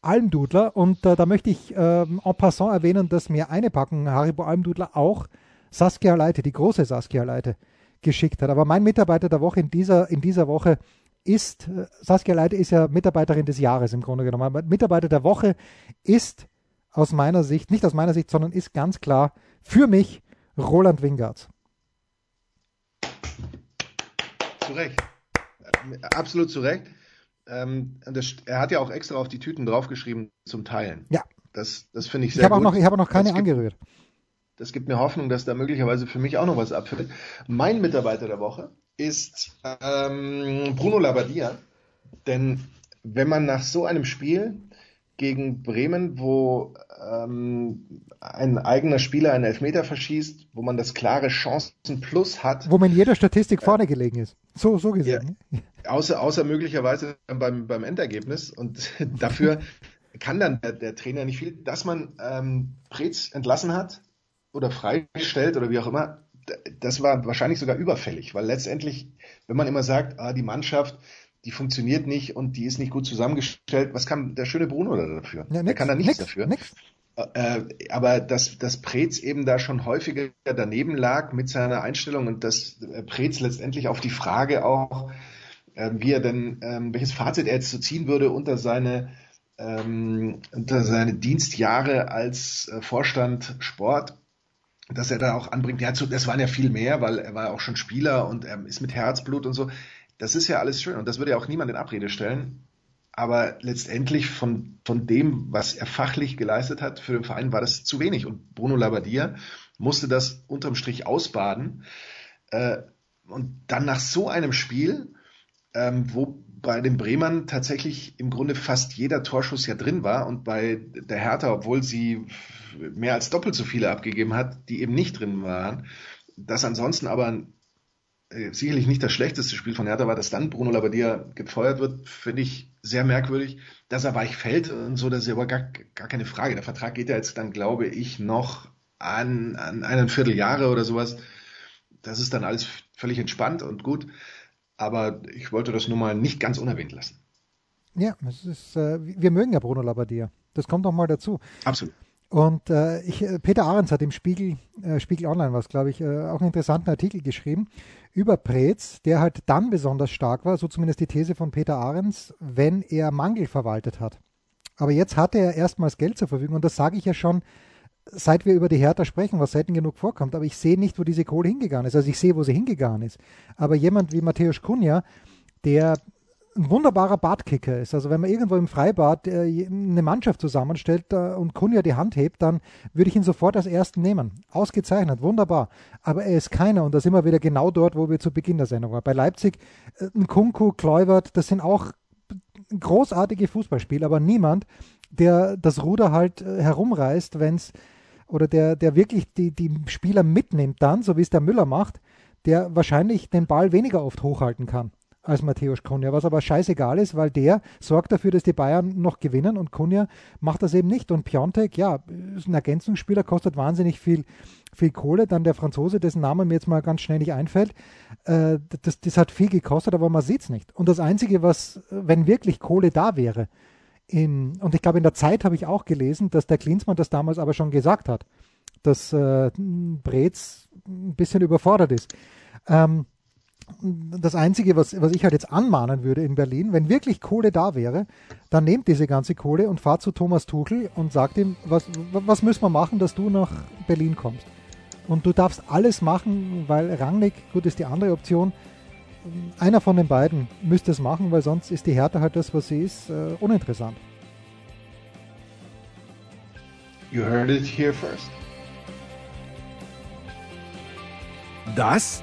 S1: Almdudler und äh, da möchte ich äh, en passant erwähnen, dass mir eine Packung Haribo Almdudler auch Saskia Leite, die große Saskia Leite, geschickt hat. Aber mein Mitarbeiter der Woche in dieser, in dieser Woche ist, äh, Saskia Leite ist ja Mitarbeiterin des Jahres im Grunde genommen. Aber Mitarbeiter der Woche ist aus meiner Sicht, nicht aus meiner Sicht, sondern ist ganz klar für mich Roland Wingards.
S2: Zu Recht. Absolut zu Recht. Ähm, das, er hat ja auch extra auf die Tüten draufgeschrieben zum Teilen.
S1: Ja.
S2: Das, das finde ich sehr
S1: ich
S2: gut.
S1: Auch noch, ich habe noch keine das angerührt.
S2: Gibt, das gibt mir Hoffnung, dass da möglicherweise für mich auch noch was abfällt. Mein Mitarbeiter der Woche ist ähm, Bruno Labbadia. Denn wenn man nach so einem Spiel gegen Bremen, wo ähm, ein eigener Spieler einen Elfmeter verschießt, wo man das klare Chancenplus hat.
S1: Wo man in jeder Statistik vorne gelegen ist. So, so gesehen.
S2: Ja, außer, außer möglicherweise beim, beim Endergebnis. Und dafür kann dann der, der, Trainer nicht viel. Dass man ähm, Preetz entlassen hat oder freigestellt oder wie auch immer, das war wahrscheinlich sogar überfällig, weil letztendlich, wenn man immer sagt, ah, die Mannschaft, die funktioniert nicht und die ist nicht gut zusammengestellt. Was kann der schöne Bruno da dafür? Ja, nix, der kann da nichts dafür. Nix. Äh, aber dass, dass Preetz eben da schon häufiger daneben lag mit seiner Einstellung und dass äh, Preetz letztendlich auf die Frage auch, äh, wie er denn, ähm, welches Fazit er jetzt so ziehen würde unter seine, ähm, unter seine Dienstjahre als äh, Vorstand Sport, dass er da auch anbringt, ja, das waren ja viel mehr, weil er war auch schon Spieler und er ist mit Herzblut und so. Das ist ja alles schön und das würde ja auch niemand in Abrede stellen. Aber letztendlich von, von dem, was er fachlich geleistet hat für den Verein, war das zu wenig. Und Bruno Labbadia musste das unterm Strich ausbaden. Äh, und dann nach so einem Spiel, ähm, wo bei den Bremern tatsächlich im Grunde fast jeder Torschuss ja drin war und bei der Hertha, obwohl sie mehr als doppelt so viele abgegeben hat, die eben nicht drin waren, dass ansonsten aber sicherlich nicht das schlechteste Spiel von Hertha war, dass dann Bruno Labbadia gefeuert wird, finde ich sehr merkwürdig. Dass er weich fällt und so, das ist aber gar, gar keine Frage. Der Vertrag geht ja jetzt dann, glaube ich, noch an, an einen Vierteljahre oder sowas. Das ist dann alles völlig entspannt und gut. Aber ich wollte das nur mal nicht ganz unerwähnt lassen.
S1: Ja, es ist, äh, wir mögen ja Bruno Labbadia. Das kommt doch mal dazu.
S2: Absolut.
S1: Und äh, ich, äh, Peter Ahrens hat im Spiegel, äh, Spiegel Online was, glaube ich, äh, auch einen interessanten Artikel geschrieben über Preetz, der halt dann besonders stark war, so zumindest die These von Peter Ahrens, wenn er Mangel verwaltet hat. Aber jetzt hatte er erstmals Geld zur Verfügung und das sage ich ja schon, seit wir über die Hertha sprechen, was selten genug vorkommt. Aber ich sehe nicht, wo diese Kohle hingegangen ist. Also ich sehe, wo sie hingegangen ist. Aber jemand wie Matthäus Kunja, der ein wunderbarer Badkicker ist. Also wenn man irgendwo im Freibad äh, eine Mannschaft zusammenstellt äh, und Kunja die Hand hebt, dann würde ich ihn sofort als ersten nehmen. Ausgezeichnet, wunderbar. Aber er ist keiner und da sind wir wieder genau dort, wo wir zu Beginn der Sendung waren. Bei Leipzig, äh, ein Kunku, Kluivert, das sind auch großartige Fußballspieler, aber niemand, der das Ruder halt äh, herumreißt, wenn es oder der, der wirklich die, die Spieler mitnimmt dann, so wie es der Müller macht, der wahrscheinlich den Ball weniger oft hochhalten kann als Matthäus Kunja, was aber scheißegal ist, weil der sorgt dafür, dass die Bayern noch gewinnen und Kunja macht das eben nicht. Und Piontek, ja, ist ein Ergänzungsspieler, kostet wahnsinnig viel, viel Kohle. Dann der Franzose, dessen Name mir jetzt mal ganz schnell nicht einfällt, äh, das, das hat viel gekostet, aber man sieht es nicht. Und das Einzige, was, wenn wirklich Kohle da wäre, in, und ich glaube, in der Zeit habe ich auch gelesen, dass der Klinsmann das damals aber schon gesagt hat, dass äh, Brez ein bisschen überfordert ist. Ähm, das Einzige, was, was ich halt jetzt anmahnen würde in Berlin, wenn wirklich Kohle da wäre, dann nehmt diese ganze Kohle und fahrt zu Thomas Tuchel und sagt ihm, was, was müssen wir machen, dass du nach Berlin kommst. Und du darfst alles machen, weil Rangnick, gut, ist die andere Option. Einer von den beiden müsste es machen, weil sonst ist die Härte halt das, was sie ist, äh, uninteressant.
S2: You heard it here first.
S3: Das